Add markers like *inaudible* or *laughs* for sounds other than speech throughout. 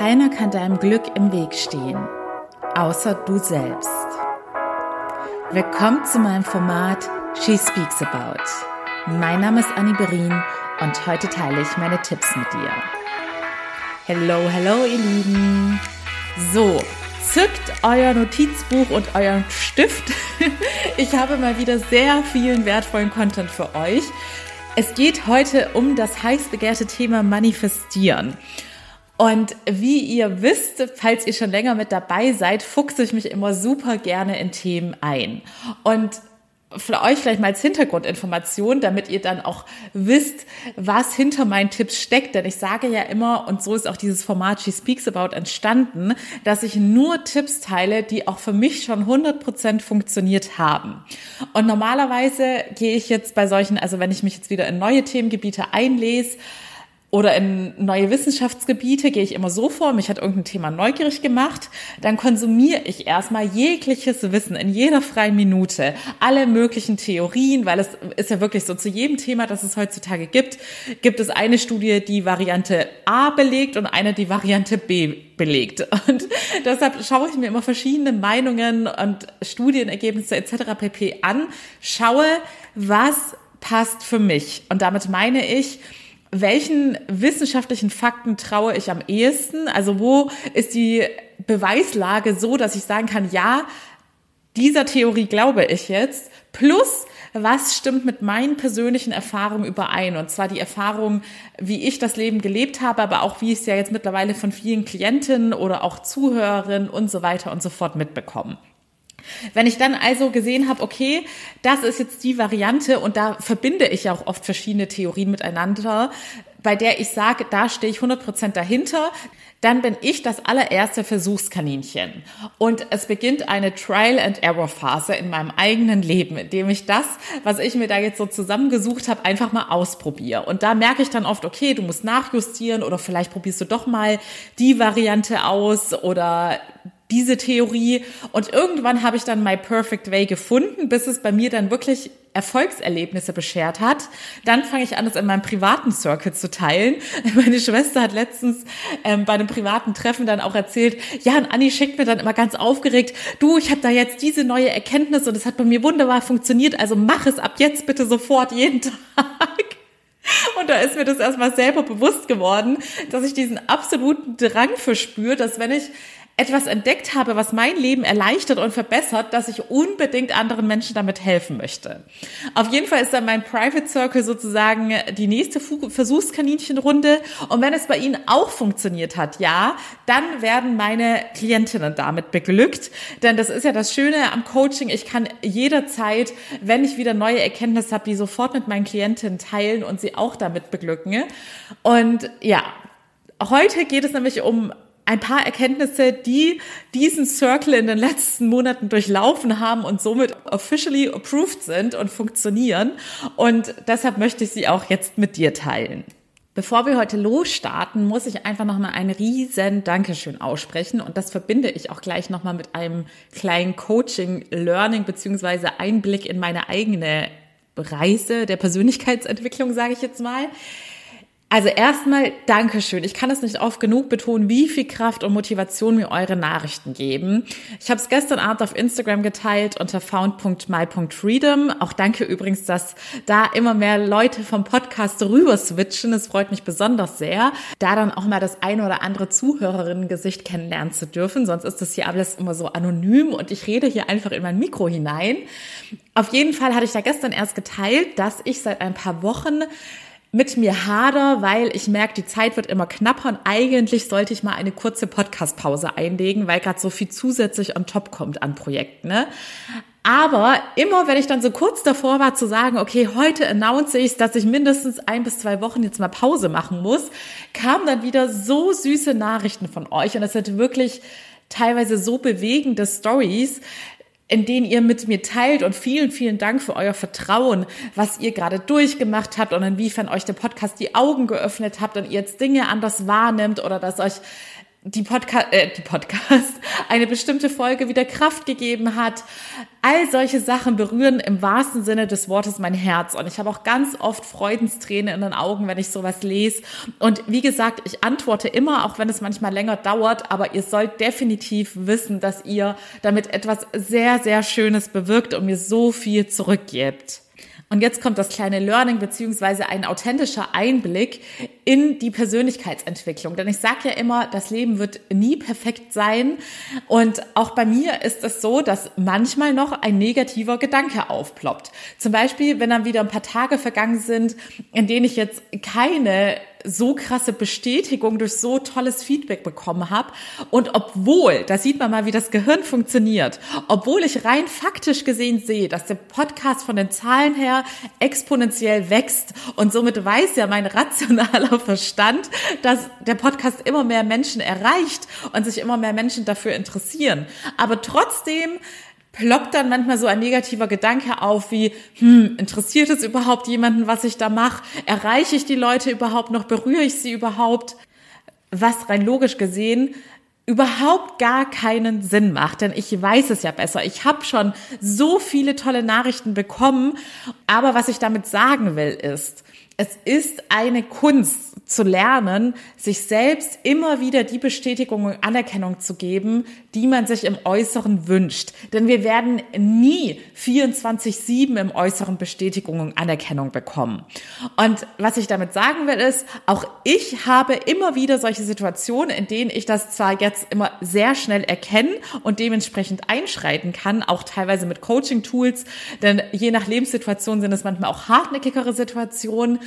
Keiner kann deinem Glück im Weg stehen, außer du selbst. Willkommen zu meinem Format She Speaks About. Mein Name ist Annie Berin und heute teile ich meine Tipps mit dir. Hello, hello, ihr Lieben. So, zückt euer Notizbuch und euren Stift. *laughs* Ich habe mal wieder sehr vielen wertvollen Content für euch. Es geht heute um das heiß begehrte Thema Manifestieren. Und wie ihr wisst, falls ihr schon länger mit dabei seid, fuchse ich mich immer super gerne in Themen ein. Und für euch vielleicht mal als Hintergrundinformation, damit ihr dann auch wisst, was hinter meinen Tipps steckt. Denn ich sage ja immer, und so ist auch dieses Format She Speaks About entstanden, dass ich nur Tipps teile, die auch für mich schon 100% funktioniert haben. Und normalerweise gehe ich jetzt bei solchen, also wenn ich mich jetzt wieder in neue Themengebiete einlese, oder in neue Wissenschaftsgebiete gehe ich immer so vor, mich hat irgendein Thema neugierig gemacht, dann konsumiere ich erstmal jegliches Wissen in jeder freien Minute, alle möglichen Theorien, weil es ist ja wirklich so, zu jedem Thema, das es heutzutage gibt, gibt es eine Studie, die Variante A belegt und eine, die Variante B belegt. Und *laughs* deshalb schaue ich mir immer verschiedene Meinungen und Studienergebnisse etc. pp an, schaue, was passt für mich. Und damit meine ich, welchen wissenschaftlichen Fakten traue ich am ehesten? Also wo ist die Beweislage so, dass ich sagen kann, ja, dieser Theorie glaube ich jetzt, plus was stimmt mit meinen persönlichen Erfahrungen überein? Und zwar die Erfahrung, wie ich das Leben gelebt habe, aber auch wie ich es ja jetzt mittlerweile von vielen Klientinnen oder auch Zuhörerinnen und so weiter und so fort mitbekomme. Wenn ich dann also gesehen habe, okay, das ist jetzt die Variante und da verbinde ich ja auch oft verschiedene Theorien miteinander, bei der ich sage, da stehe ich 100% dahinter, dann bin ich das allererste Versuchskaninchen. Und es beginnt eine Trial-and-Error-Phase in meinem eigenen Leben, in dem ich das, was ich mir da jetzt so zusammengesucht habe, einfach mal ausprobiere. Und da merke ich dann oft, okay, du musst nachjustieren oder vielleicht probierst du doch mal die Variante aus oder diese Theorie. Und irgendwann habe ich dann My Perfect Way gefunden, bis es bei mir dann wirklich Erfolgserlebnisse beschert hat. Dann fange ich an, das in meinem privaten Circle zu teilen. *laughs* Meine Schwester hat letztens ähm, bei einem privaten Treffen dann auch erzählt, ja, und Anni schickt mir dann immer ganz aufgeregt, du, ich habe da jetzt diese neue Erkenntnis und es hat bei mir wunderbar funktioniert, also mach es ab jetzt bitte sofort jeden *laughs* Tag. Und da ist mir das erstmal selber bewusst geworden, dass ich diesen absoluten Drang verspüre, dass wenn ich etwas entdeckt habe, was mein Leben erleichtert und verbessert, dass ich unbedingt anderen Menschen damit helfen möchte. Auf jeden Fall ist dann mein Private Circle sozusagen die nächste Versuchskaninchenrunde. Und wenn es bei Ihnen auch funktioniert hat, ja, dann werden meine Klientinnen damit beglückt. Denn das ist ja das Schöne am Coaching. Ich kann jederzeit, wenn ich wieder neue Erkenntnisse habe, die sofort mit meinen Klientinnen teilen und sie auch damit beglücken. Und ja, heute geht es nämlich um ein paar Erkenntnisse, die diesen Circle in den letzten Monaten durchlaufen haben und somit officially approved sind und funktionieren. Und deshalb möchte ich sie auch jetzt mit dir teilen. Bevor wir heute losstarten, muss ich einfach nochmal ein riesen Dankeschön aussprechen und das verbinde ich auch gleich nochmal mit einem kleinen Coaching, Learning beziehungsweise Einblick in meine eigene Reise der Persönlichkeitsentwicklung, sage ich jetzt mal. Also erstmal Dankeschön. Ich kann es nicht oft genug betonen, wie viel Kraft und Motivation mir eure Nachrichten geben. Ich habe es gestern Abend auf Instagram geteilt unter found.my.freedom. Auch danke übrigens, dass da immer mehr Leute vom Podcast rüber switchen. Es freut mich besonders sehr, da dann auch mal das eine oder andere Zuhörerinnen-Gesicht kennenlernen zu dürfen. Sonst ist das hier alles immer so anonym und ich rede hier einfach in mein Mikro hinein. Auf jeden Fall hatte ich da gestern erst geteilt, dass ich seit ein paar Wochen mit mir hader, weil ich merke, die Zeit wird immer knapper und eigentlich sollte ich mal eine kurze Podcast-Pause einlegen, weil gerade so viel zusätzlich on top kommt an Projekten. Ne? Aber immer, wenn ich dann so kurz davor war zu sagen, okay, heute announce ich, dass ich mindestens ein bis zwei Wochen jetzt mal Pause machen muss, kamen dann wieder so süße Nachrichten von euch und es sind wirklich teilweise so bewegende Stories, in denen ihr mit mir teilt und vielen, vielen Dank für euer Vertrauen, was ihr gerade durchgemacht habt und inwiefern euch der Podcast die Augen geöffnet habt und ihr jetzt Dinge anders wahrnimmt oder dass euch die Podcast, äh, die Podcast, *laughs* eine bestimmte Folge wieder Kraft gegeben hat. All solche Sachen berühren im wahrsten Sinne des Wortes mein Herz. Und ich habe auch ganz oft Freudenstränen in den Augen, wenn ich sowas lese. Und wie gesagt, ich antworte immer, auch wenn es manchmal länger dauert, aber ihr sollt definitiv wissen, dass ihr damit etwas sehr, sehr Schönes bewirkt und mir so viel zurückgibt. Und jetzt kommt das kleine Learning beziehungsweise ein authentischer Einblick in die Persönlichkeitsentwicklung. Denn ich sage ja immer, das Leben wird nie perfekt sein. Und auch bei mir ist es so, dass manchmal noch ein negativer Gedanke aufploppt. Zum Beispiel, wenn dann wieder ein paar Tage vergangen sind, in denen ich jetzt keine so krasse Bestätigung durch so tolles Feedback bekommen habe. Und obwohl, da sieht man mal, wie das Gehirn funktioniert, obwohl ich rein faktisch gesehen sehe, dass der Podcast von den Zahlen her exponentiell wächst und somit weiß ja mein rationaler *laughs* Verstand, dass der Podcast immer mehr Menschen erreicht und sich immer mehr Menschen dafür interessieren. Aber trotzdem ploppt dann manchmal so ein negativer Gedanke auf wie, hm, interessiert es überhaupt jemanden, was ich da mache? Erreiche ich die Leute überhaupt noch? Berühre ich sie überhaupt? Was rein logisch gesehen überhaupt gar keinen Sinn macht, denn ich weiß es ja besser. Ich habe schon so viele tolle Nachrichten bekommen, aber was ich damit sagen will ist, es ist eine Kunst zu lernen, sich selbst immer wieder die Bestätigung und Anerkennung zu geben, die man sich im Äußeren wünscht. Denn wir werden nie 24-7 im Äußeren Bestätigung und Anerkennung bekommen. Und was ich damit sagen will, ist, auch ich habe immer wieder solche Situationen, in denen ich das zwar jetzt immer sehr schnell erkennen und dementsprechend einschreiten kann, auch teilweise mit Coaching-Tools, denn je nach Lebenssituation sind es manchmal auch hartnäckigere Situationen,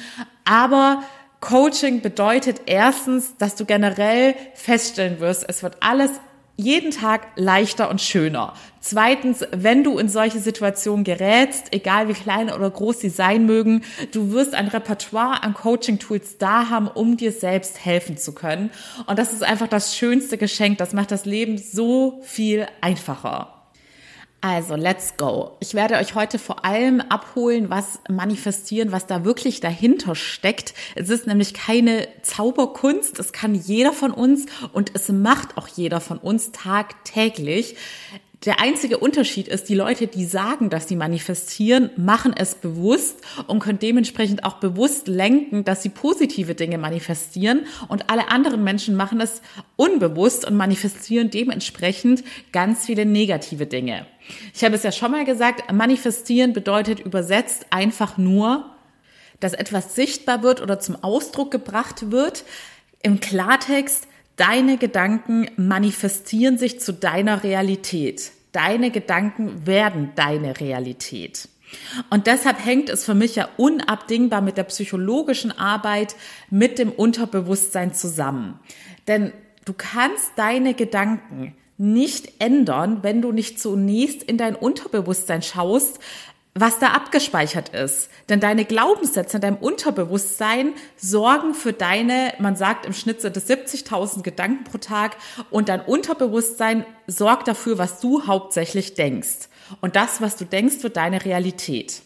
aber Coaching bedeutet erstens, dass du generell feststellen wirst, es wird alles jeden Tag leichter und schöner. Zweitens, wenn du in solche Situationen gerätst, egal wie klein oder groß sie sein mögen, du wirst ein Repertoire an Coaching-Tools da haben, um dir selbst helfen zu können. Und das ist einfach das schönste Geschenk. Das macht das Leben so viel einfacher. Also, let's go. Ich werde euch heute vor allem abholen, was manifestieren, was da wirklich dahinter steckt. Es ist nämlich keine Zauberkunst. Es kann jeder von uns und es macht auch jeder von uns tagtäglich. Der einzige Unterschied ist, die Leute, die sagen, dass sie manifestieren, machen es bewusst und können dementsprechend auch bewusst lenken, dass sie positive Dinge manifestieren und alle anderen Menschen machen es unbewusst und manifestieren dementsprechend ganz viele negative Dinge. Ich habe es ja schon mal gesagt, manifestieren bedeutet übersetzt einfach nur, dass etwas sichtbar wird oder zum Ausdruck gebracht wird. Im Klartext, Deine Gedanken manifestieren sich zu deiner Realität. Deine Gedanken werden deine Realität. Und deshalb hängt es für mich ja unabdingbar mit der psychologischen Arbeit, mit dem Unterbewusstsein zusammen. Denn du kannst deine Gedanken nicht ändern, wenn du nicht zunächst in dein Unterbewusstsein schaust, was da abgespeichert ist. Denn deine Glaubenssätze in deinem Unterbewusstsein sorgen für deine, man sagt im Schnitt sind es 70.000 Gedanken pro Tag und dein Unterbewusstsein sorgt dafür, was du hauptsächlich denkst. Und das, was du denkst, wird deine Realität.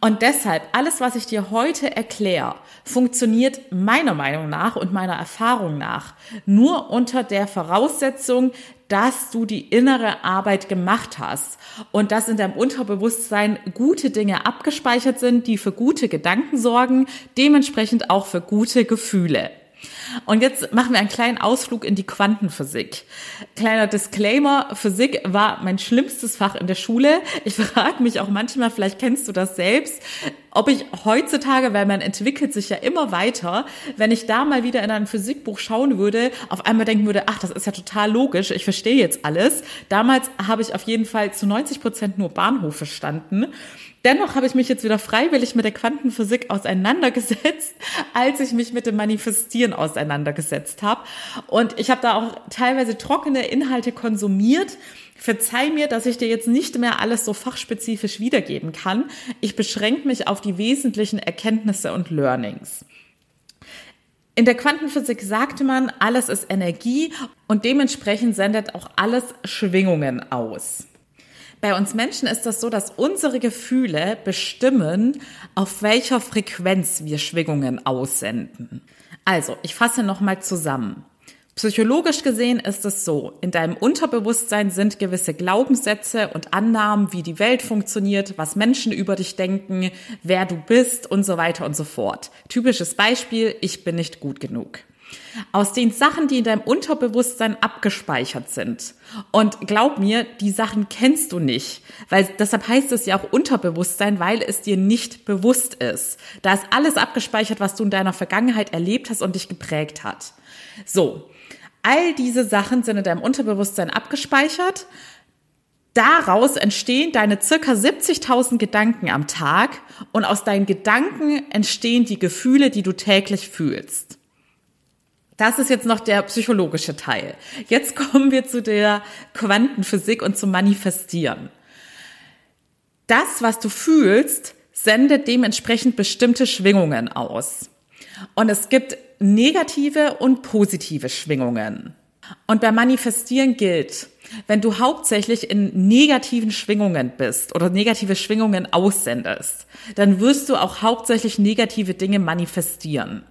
Und deshalb, alles, was ich dir heute erkläre, funktioniert meiner Meinung nach und meiner Erfahrung nach nur unter der Voraussetzung, dass du die innere Arbeit gemacht hast und dass in deinem Unterbewusstsein gute Dinge abgespeichert sind, die für gute Gedanken sorgen, dementsprechend auch für gute Gefühle. Und jetzt machen wir einen kleinen Ausflug in die Quantenphysik. Kleiner Disclaimer, Physik war mein schlimmstes Fach in der Schule. Ich *laughs* frage mich auch manchmal, vielleicht kennst du das selbst, ob ich heutzutage, weil man entwickelt sich ja immer weiter, wenn ich da mal wieder in ein Physikbuch schauen würde, auf einmal denken würde, ach, das ist ja total logisch, ich verstehe jetzt alles. Damals habe ich auf jeden Fall zu 90 Prozent nur Bahnhof verstanden. Dennoch habe ich mich jetzt wieder freiwillig mit der Quantenphysik auseinandergesetzt, *laughs* als ich mich mit dem Manifestieren auseinandergesetzt habe. Und ich habe da auch teilweise trockene Inhalte konsumiert. Verzeih mir, dass ich dir jetzt nicht mehr alles so fachspezifisch wiedergeben kann. Ich beschränke mich auf die wesentlichen Erkenntnisse und Learnings. In der Quantenphysik sagte man, alles ist Energie und dementsprechend sendet auch alles Schwingungen aus. Bei uns Menschen ist das so, dass unsere Gefühle bestimmen, auf welcher Frequenz wir Schwingungen aussenden. Also, ich fasse nochmal zusammen. Psychologisch gesehen ist es so, in deinem Unterbewusstsein sind gewisse Glaubenssätze und Annahmen, wie die Welt funktioniert, was Menschen über dich denken, wer du bist und so weiter und so fort. Typisches Beispiel, ich bin nicht gut genug. Aus den Sachen, die in deinem Unterbewusstsein abgespeichert sind. Und glaub mir, die Sachen kennst du nicht, weil deshalb heißt es ja auch Unterbewusstsein, weil es dir nicht bewusst ist. Da ist alles abgespeichert, was du in deiner Vergangenheit erlebt hast und dich geprägt hat. So, all diese Sachen sind in deinem Unterbewusstsein abgespeichert. Daraus entstehen deine circa 70.000 Gedanken am Tag und aus deinen Gedanken entstehen die Gefühle, die du täglich fühlst. Das ist jetzt noch der psychologische Teil. Jetzt *laughs* kommen wir zu der Quantenphysik und zum Manifestieren. Das, was du fühlst, sendet dementsprechend bestimmte Schwingungen aus. Und es gibt negative und positive Schwingungen. Und beim Manifestieren gilt, wenn du hauptsächlich in negativen Schwingungen bist oder negative Schwingungen aussendest, dann wirst du auch hauptsächlich negative Dinge manifestieren.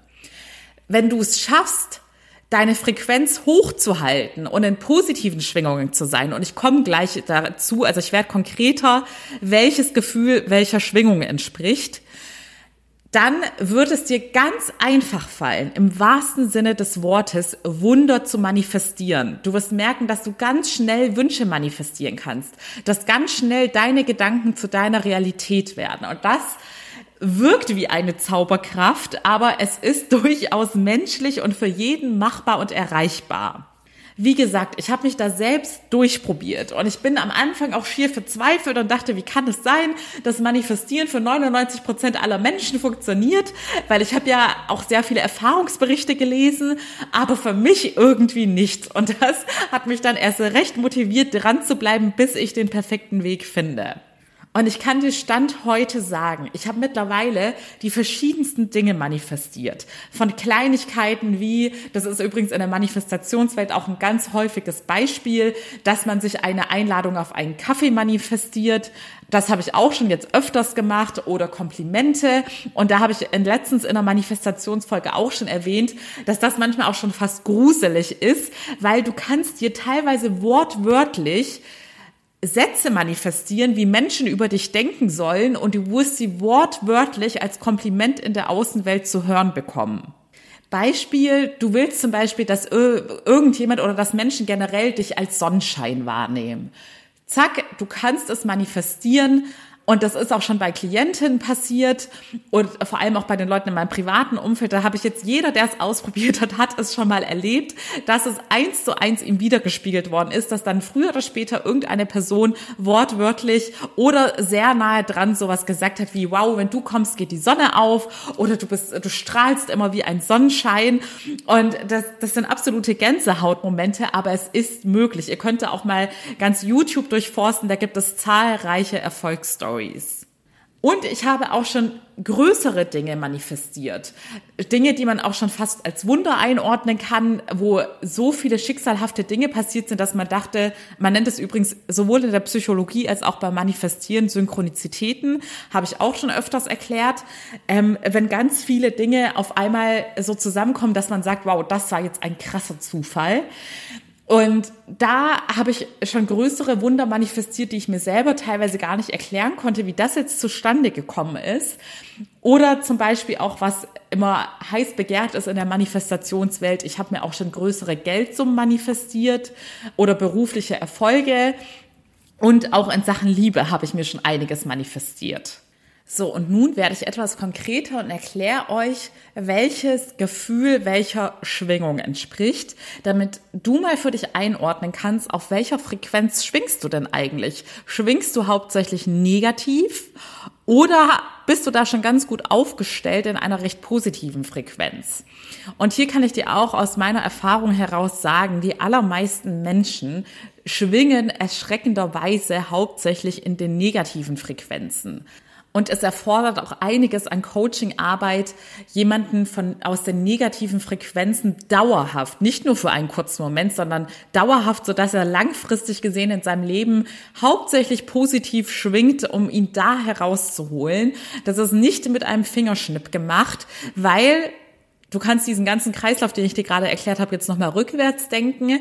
Wenn du es schaffst, deine Frequenz hochzuhalten und in positiven Schwingungen zu sein. Und ich komme gleich dazu, also ich werde konkreter, welches Gefühl welcher Schwingung entspricht dann wird es dir ganz einfach fallen, im wahrsten Sinne des Wortes, Wunder zu manifestieren. Du wirst merken, dass du ganz schnell Wünsche manifestieren kannst, dass ganz schnell deine Gedanken zu deiner Realität werden. Und das wirkt wie eine Zauberkraft, aber es ist *laughs* durchaus menschlich und für jeden machbar und erreichbar. Wie gesagt, ich habe mich da selbst durchprobiert und ich bin am Anfang auch schier verzweifelt und dachte, wie kann es sein, dass Manifestieren für 99 Prozent aller Menschen funktioniert, weil ich habe ja auch sehr viele Erfahrungsberichte gelesen, aber für mich irgendwie nicht. Und das hat mich dann erst recht motiviert, dran zu bleiben, bis ich den perfekten Weg finde. Und ich kann dir Stand heute sagen, ich habe mittlerweile die verschiedensten Dinge manifestiert. Von Kleinigkeiten wie, das ist übrigens in der Manifestationswelt auch ein ganz häufiges Beispiel, dass man sich eine Einladung auf einen Kaffee manifestiert. Das habe ich auch schon jetzt öfters gemacht oder Komplimente. Und da habe ich letztens in der Manifestationsfolge auch schon erwähnt, dass das manchmal auch schon fast gruselig ist, weil du kannst dir teilweise wortwörtlich Sätze manifestieren, wie Menschen über dich denken sollen und du wirst sie wortwörtlich als Kompliment in der Außenwelt zu hören bekommen. Beispiel, du willst zum Beispiel, dass irgendjemand oder dass Menschen generell dich als Sonnenschein wahrnehmen. Zack, du kannst es manifestieren und das ist auch schon bei Klientinnen passiert und vor allem auch bei den Leuten in meinem privaten Umfeld. Da habe ich jetzt jeder, der es ausprobiert hat, hat es schon mal erlebt, dass es eins zu eins ihm wiedergespiegelt worden ist, dass dann früher oder später irgendeine Person wortwörtlich oder sehr nahe dran sowas gesagt hat wie, wow, wenn du kommst, geht die Sonne auf oder du bist, du strahlst immer wie ein Sonnenschein. Und das, das sind absolute Gänsehautmomente, aber es ist möglich. Ihr könnt auch mal ganz YouTube durchforsten, da gibt es zahlreiche Erfolgsstories. Stories. Und ich habe auch schon größere Dinge manifestiert. Dinge, die man auch schon fast als Wunder einordnen kann, wo so viele schicksalhafte Dinge passiert sind, dass man dachte, man nennt es übrigens sowohl in der Psychologie als auch beim Manifestieren Synchronizitäten, habe ich auch schon öfters erklärt. Ähm, wenn ganz viele Dinge auf einmal so zusammenkommen, dass man sagt, wow, das war jetzt ein krasser Zufall. Und da habe ich schon größere Wunder manifestiert, die ich mir selber teilweise gar nicht erklären konnte, wie das jetzt zustande gekommen ist. Oder zum Beispiel auch, was immer heiß begehrt ist in der Manifestationswelt. Ich habe mir auch schon größere Geldsummen manifestiert oder berufliche Erfolge. Und auch in Sachen Liebe habe ich mir schon einiges manifestiert. So, und nun werde ich etwas konkreter und erkläre euch, welches Gefühl welcher Schwingung entspricht, damit du mal für dich einordnen kannst, auf welcher Frequenz schwingst du denn eigentlich? Schwingst du hauptsächlich negativ oder bist du da schon ganz gut aufgestellt in einer recht positiven Frequenz? Und hier kann ich dir auch aus meiner Erfahrung heraus sagen, die allermeisten Menschen schwingen erschreckenderweise hauptsächlich in den negativen Frequenzen. Und es erfordert auch einiges an Coachingarbeit, jemanden von, aus den negativen Frequenzen dauerhaft, nicht nur für einen kurzen Moment, sondern dauerhaft, so dass er langfristig gesehen in seinem Leben hauptsächlich positiv schwingt, um ihn da herauszuholen. Das ist nicht mit einem Fingerschnipp gemacht, weil du kannst diesen ganzen Kreislauf, den ich dir gerade erklärt habe, jetzt nochmal rückwärts denken.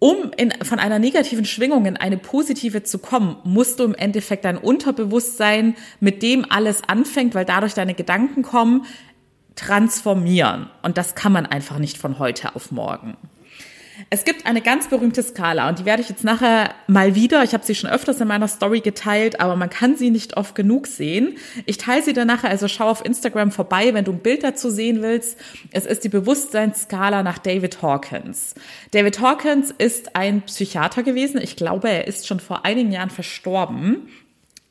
Um in, von einer negativen Schwingung in eine positive zu kommen, musst du im Endeffekt dein Unterbewusstsein, mit dem alles anfängt, weil dadurch deine Gedanken kommen, transformieren. Und das kann man einfach nicht von heute auf morgen. Es gibt eine ganz berühmte Skala und die werde ich jetzt nachher mal wieder, ich habe sie schon öfters in meiner Story geteilt, aber man kann sie nicht oft genug sehen. Ich teile sie dann nachher, also schau auf Instagram vorbei, wenn du ein Bild dazu sehen willst. Es ist die Bewusstseinsskala nach David Hawkins. David Hawkins ist ein Psychiater gewesen. Ich glaube, er ist schon vor einigen Jahren verstorben.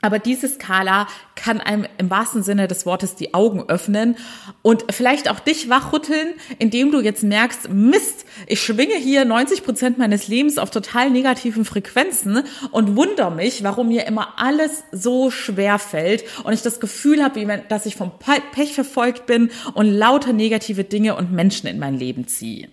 Aber diese Skala kann einem im wahrsten Sinne des Wortes die Augen öffnen und vielleicht auch dich wachrütteln, indem du jetzt merkst, Mist, ich schwinge hier 90 Prozent meines Lebens auf total negativen Frequenzen und wundere mich, warum mir immer alles so schwer fällt und ich das Gefühl habe, dass ich vom Pech verfolgt bin und lauter negative Dinge und Menschen in mein Leben ziehe.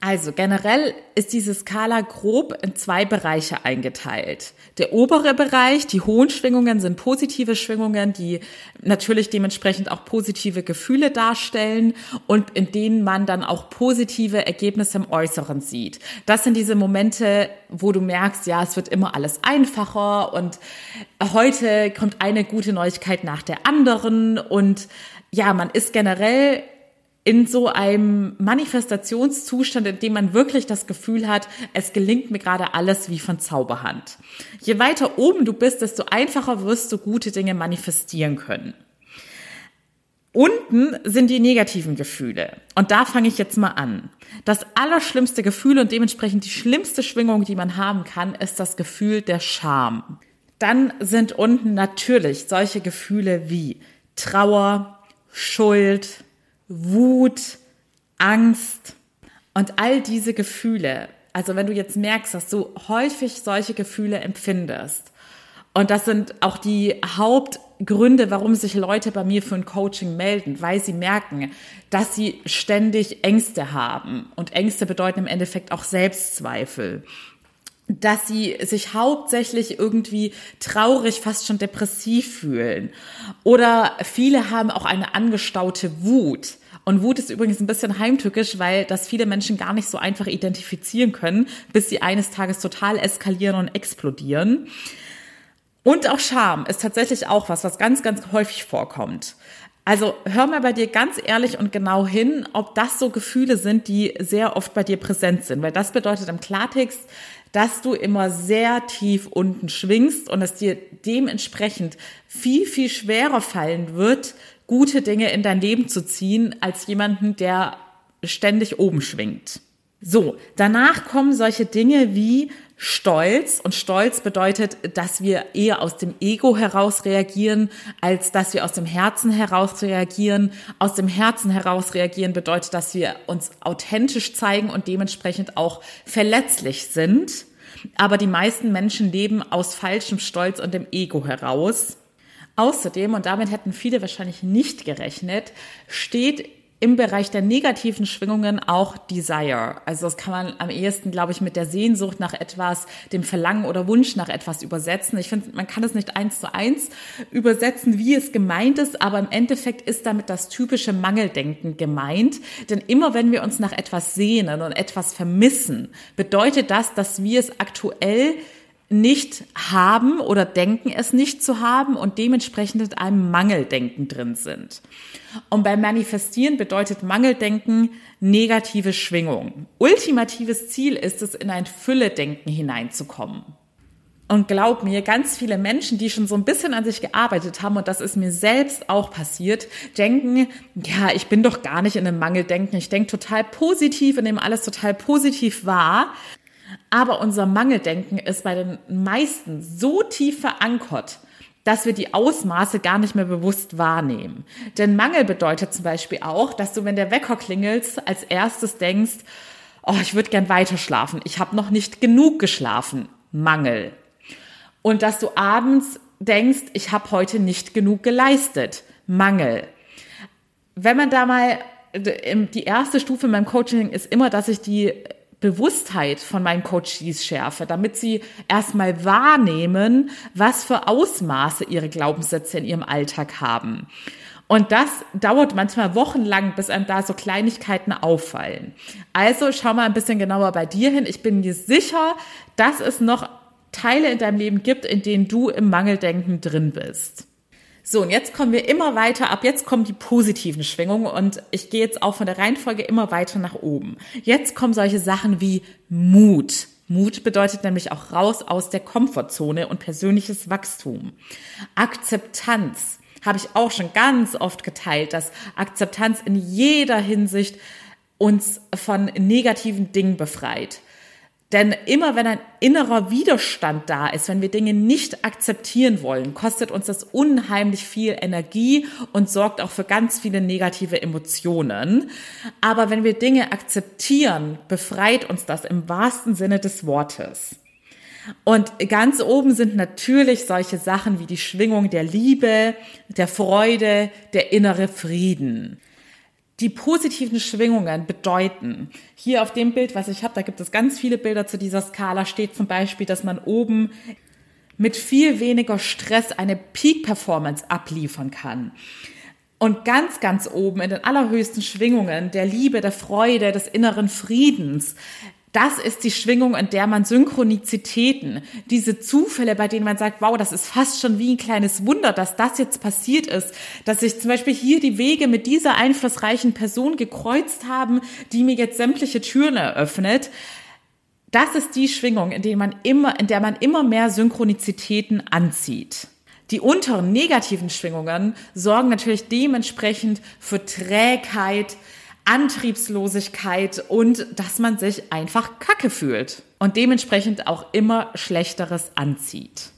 Also generell ist diese Skala grob in zwei Bereiche eingeteilt. Der obere Bereich, die hohen Schwingungen sind positive Schwingungen, die natürlich dementsprechend auch positive Gefühle darstellen und in denen man dann auch positive Ergebnisse im Äußeren sieht. Das sind diese Momente, wo du merkst, ja, es wird immer alles einfacher und heute kommt eine gute Neuigkeit nach der anderen und ja, man ist generell in so einem Manifestationszustand, in dem man wirklich das Gefühl hat, es gelingt mir gerade alles wie von Zauberhand. Je weiter oben du bist, desto einfacher wirst du gute Dinge manifestieren können. Unten sind die negativen Gefühle. Und da fange ich jetzt mal an. Das allerschlimmste Gefühl und dementsprechend die schlimmste Schwingung, die man haben kann, ist das Gefühl der Scham. Dann sind unten natürlich solche Gefühle wie Trauer, Schuld, Wut, Angst und all diese Gefühle. Also wenn du jetzt merkst, dass du häufig solche Gefühle empfindest, und das sind auch die Hauptgründe, warum sich Leute bei mir für ein Coaching melden, weil sie merken, dass sie ständig Ängste haben. Und Ängste bedeuten im Endeffekt auch Selbstzweifel dass sie sich hauptsächlich irgendwie traurig, fast schon depressiv fühlen. Oder viele haben auch eine angestaute Wut. Und Wut ist übrigens ein bisschen heimtückisch, weil das viele Menschen gar nicht so einfach identifizieren können, bis sie eines Tages total eskalieren und explodieren. Und auch Scham ist tatsächlich auch was, was ganz, ganz häufig vorkommt. Also hör mal bei dir ganz ehrlich und genau hin, ob das so Gefühle sind, die sehr oft bei dir präsent sind. Weil das bedeutet im Klartext, dass du immer sehr tief unten schwingst und es dir dementsprechend viel, viel schwerer fallen wird, gute Dinge in dein Leben zu ziehen, als jemanden, der ständig oben schwingt. So, danach kommen solche Dinge wie Stolz. Und Stolz bedeutet, dass wir eher aus dem Ego heraus reagieren, als dass wir aus dem Herzen heraus reagieren. Aus dem Herzen heraus reagieren bedeutet, dass wir uns authentisch zeigen und dementsprechend auch verletzlich sind. Aber die meisten Menschen leben aus falschem Stolz und dem Ego heraus. Außerdem, und damit hätten viele wahrscheinlich nicht gerechnet, steht im Bereich der negativen Schwingungen auch Desire. Also das kann man am ehesten, glaube ich, mit der Sehnsucht nach etwas, dem Verlangen oder Wunsch nach etwas übersetzen. Ich finde, man kann es nicht eins zu eins übersetzen, wie es gemeint ist, aber im Endeffekt ist damit das typische Mangeldenken gemeint. Denn immer wenn wir uns nach etwas sehnen und etwas vermissen, bedeutet das, dass wir es aktuell nicht haben oder denken es nicht zu haben und dementsprechend in einem Mangeldenken drin sind. Und beim Manifestieren bedeutet Mangeldenken negative Schwingung. Ultimatives Ziel ist es, in ein Fülle-Denken hineinzukommen. Und glaub mir, ganz viele Menschen, die schon so ein bisschen an sich gearbeitet haben, und das ist mir selbst auch passiert, denken, ja, ich bin doch gar nicht in einem Mangeldenken. Ich denke total positiv und nehme alles total positiv wahr. Aber unser Mangeldenken ist bei den meisten so tief verankert, dass wir die Ausmaße gar nicht mehr bewusst wahrnehmen. Denn Mangel bedeutet zum Beispiel auch, dass du, wenn der Wecker klingelt, als erstes denkst, oh, ich würde gern weiter schlafen. Ich habe noch nicht genug geschlafen. Mangel. Und dass du abends denkst, ich habe heute nicht genug geleistet. Mangel. Wenn man da mal die erste Stufe in meinem Coaching ist immer, dass ich die Bewusstheit von meinen Coaches schärfe, damit sie erstmal wahrnehmen, was für Ausmaße ihre Glaubenssätze in ihrem Alltag haben. Und das dauert manchmal wochenlang, bis einem da so Kleinigkeiten auffallen. Also schau mal ein bisschen genauer bei dir hin. Ich bin mir sicher, dass es noch Teile in deinem Leben gibt, in denen du im Mangeldenken drin bist. So, und jetzt kommen wir immer weiter. Ab jetzt kommen die positiven Schwingungen und ich gehe jetzt auch von der Reihenfolge immer weiter nach oben. Jetzt kommen solche Sachen wie Mut. Mut bedeutet nämlich auch raus aus der Komfortzone und persönliches Wachstum. Akzeptanz habe ich auch schon ganz oft geteilt, dass Akzeptanz in jeder Hinsicht uns von negativen Dingen befreit. Denn immer wenn ein innerer Widerstand da ist, wenn wir Dinge nicht akzeptieren wollen, kostet uns das unheimlich viel Energie und sorgt auch für ganz viele negative Emotionen. Aber wenn wir Dinge akzeptieren, befreit uns das im wahrsten Sinne des Wortes. Und ganz oben sind natürlich solche Sachen wie die Schwingung der Liebe, der Freude, der innere Frieden die positiven Schwingungen bedeuten. Hier auf dem Bild, was ich habe, da gibt es ganz viele Bilder zu dieser Skala, steht zum Beispiel, dass man oben mit viel weniger Stress eine Peak-Performance abliefern kann. Und ganz, ganz oben in den allerhöchsten Schwingungen der Liebe, der Freude, des inneren Friedens das ist die Schwingung, in der man Synchronizitäten, diese Zufälle, bei denen man sagt, wow, das ist fast schon wie ein kleines Wunder, dass das jetzt passiert ist, dass sich zum Beispiel hier die Wege mit dieser einflussreichen Person gekreuzt haben, die mir jetzt sämtliche Türen eröffnet. Das ist die Schwingung, in der man immer, in der man immer mehr Synchronizitäten anzieht. Die unteren negativen Schwingungen sorgen natürlich dementsprechend für Trägheit, Antriebslosigkeit und dass man sich einfach kacke fühlt und dementsprechend auch immer Schlechteres anzieht.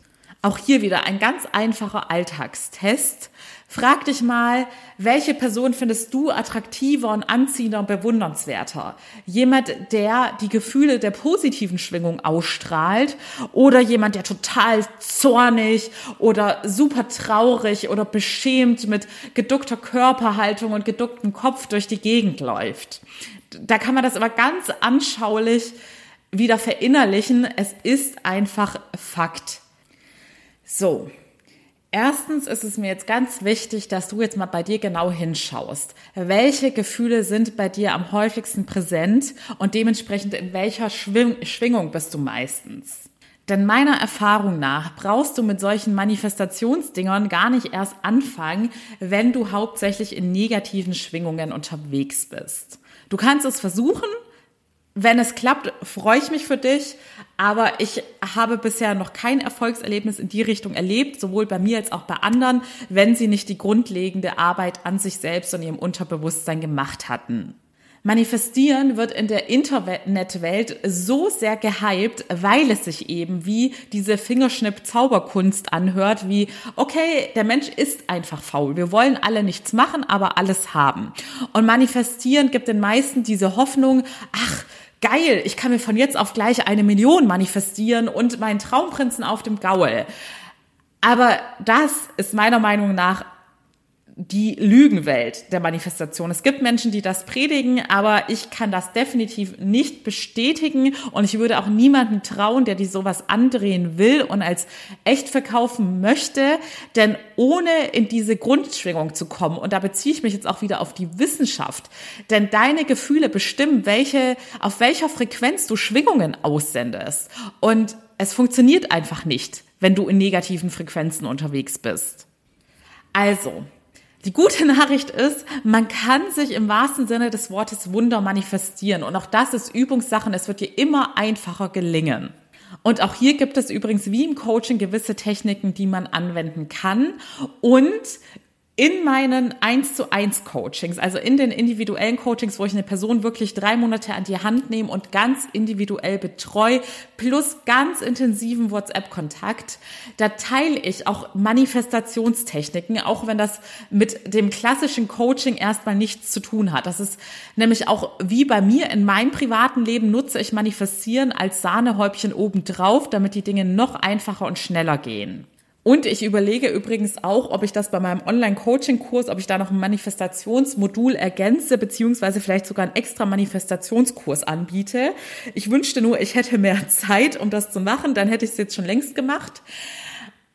Auch hier wieder ein ganz einfacher Alltagstest. Frag dich mal, welche Person findest du attraktiver und anziehender und bewundernswerter? Jemand, der die Gefühle der positiven Schwingung ausstrahlt oder jemand, der total zornig oder super traurig oder beschämt mit geduckter Körperhaltung und geducktem Kopf durch die Gegend läuft? Da kann man das aber ganz anschaulich wieder verinnerlichen. Es ist einfach Fakt. So, Erstens ist es mir jetzt ganz wichtig, dass du jetzt mal bei dir genau hinschaust. Welche Gefühle sind bei dir am häufigsten präsent und dementsprechend in welcher Schwingung bist du meistens? Denn meiner Erfahrung nach brauchst du mit solchen Manifestationsdingern gar nicht erst anfangen, wenn du hauptsächlich in negativen Schwingungen unterwegs bist. Du kannst es versuchen, wenn es klappt, freue ich mich für dich. Aber ich habe bisher noch kein Erfolgserlebnis in die Richtung erlebt, sowohl bei mir als auch bei anderen, wenn sie nicht die grundlegende Arbeit an sich selbst und ihrem Unterbewusstsein gemacht hatten. Manifestieren wird in der Internetwelt so sehr gehypt, weil es sich eben wie diese Fingerschnipp-Zauberkunst anhört, wie, okay, der Mensch ist einfach faul. Wir wollen alle nichts machen, aber alles haben. Und manifestieren gibt den meisten diese Hoffnung, ach, geil, ich kann mir von jetzt auf gleich eine Million manifestieren und meinen Traumprinzen auf dem Gaul. Aber das ist meiner Meinung nach die Lügenwelt der Manifestation. Es gibt Menschen, die das predigen, aber ich kann das definitiv nicht bestätigen und ich würde auch niemanden trauen, der die sowas andrehen will und als echt verkaufen möchte, denn ohne in diese Grundschwingung zu kommen, und da beziehe ich mich jetzt auch wieder auf die Wissenschaft, denn deine Gefühle bestimmen, welche, auf welcher Frequenz du Schwingungen aussendest und es funktioniert einfach nicht, wenn du in negativen Frequenzen unterwegs bist. Also, die gute *laughs* Nachricht ist, man kann sich im wahrsten Sinne des Wortes Wunder manifestieren. Und auch das ist Übungssachen. Es wird dir immer einfacher gelingen. Und auch hier gibt es übrigens wie im Coaching gewisse Techniken, die man anwenden kann. Und in meinen 1 zu 1 Coachings, also in den individuellen Coachings, wo ich eine Person wirklich drei Monate an die Hand nehme und ganz individuell betreue, plus ganz intensiven WhatsApp-Kontakt, da teile ich auch Manifestationstechniken, auch wenn das mit dem klassischen Coaching erstmal nichts zu tun hat. Das ist nämlich auch wie bei mir in meinem privaten Leben nutze ich Manifestieren als Sahnehäubchen obendrauf, damit die Dinge noch einfacher und schneller gehen. Und ich überlege übrigens auch, ob ich das bei meinem Online-Coaching-Kurs, ob ich da noch ein Manifestationsmodul ergänze, beziehungsweise vielleicht sogar einen extra Manifestationskurs anbiete. Ich wünschte nur, ich hätte mehr *laughs* Zeit, um das zu machen, dann hätte ich es jetzt schon längst gemacht.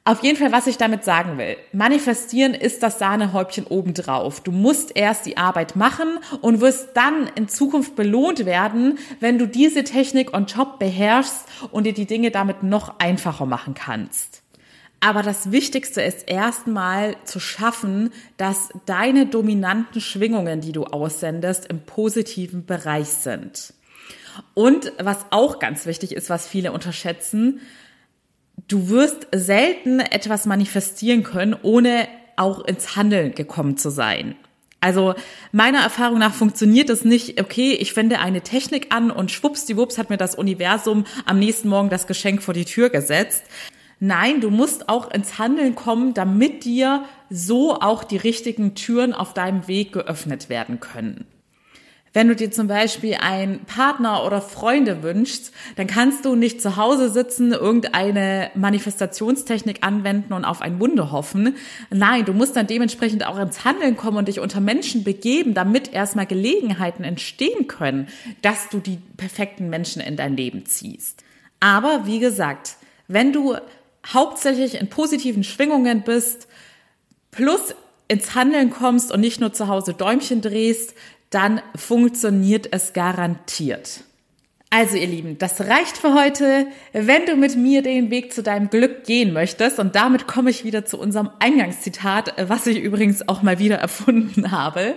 Auf jeden Fall, was ich damit sagen will. Manifestieren ist das Sahnehäubchen obendrauf. Du musst erst die Arbeit machen und wirst dann in Zukunft belohnt werden, wenn du diese Technik on top beherrschst und dir die Dinge damit noch einfacher machen kannst. Aber das Wichtigste ist erstmal zu schaffen, dass deine dominanten Schwingungen, die du aussendest, im positiven Bereich sind. Und was auch ganz wichtig ist, was viele unterschätzen, du wirst selten etwas manifestieren können, ohne auch ins Handeln gekommen zu sein. Also meiner Erfahrung nach funktioniert es nicht, okay, ich wende eine Technik an und schwuppsdiwupps hat mir das Universum am nächsten Morgen das Geschenk vor die Tür gesetzt. Nein, du musst auch ins Handeln kommen, damit dir so auch die richtigen Türen auf deinem Weg geöffnet werden können. Wenn du dir zum Beispiel einen Partner oder Freunde wünschst, dann kannst du nicht zu Hause sitzen, irgendeine Manifestationstechnik anwenden und auf ein Wunder hoffen. Nein, du musst dann dementsprechend auch ins Handeln kommen und dich unter Menschen begeben, damit erstmal Gelegenheiten entstehen können, dass du die perfekten Menschen in dein Leben ziehst. Aber wie gesagt, wenn du hauptsächlich in positiven Schwingungen bist, plus ins Handeln kommst und nicht nur zu Hause Däumchen drehst, dann funktioniert es garantiert. Also ihr Lieben, das reicht für heute. Wenn du mit mir den Weg zu deinem Glück gehen möchtest, und damit komme ich wieder zu unserem Eingangszitat, was ich übrigens auch mal wieder *laughs* erfunden habe.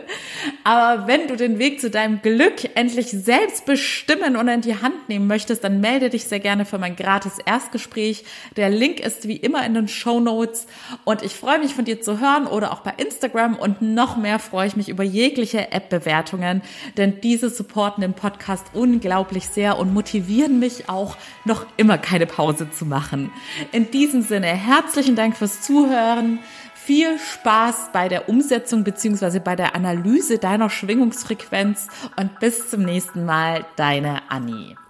Aber wenn du den Weg zu deinem Glück endlich selbst bestimmen und in die Hand nehmen möchtest, dann melde dich sehr gerne für mein gratis Erstgespräch. Der Link ist wie immer in den Show Notes und ich freue mich von dir zu hören oder auch bei Instagram und noch mehr freue ich mich über jegliche App-Bewertungen, denn diese supporten den Podcast unglaublich sehr sehr und motivieren mich auch noch immer keine Pause zu machen. In diesem Sinne, herzlichen Dank fürs Zuhören. Viel Spaß bei der Umsetzung bzw. bei der Analyse deiner Schwingungsfrequenz und bis zum nächsten Mal, deine Annie.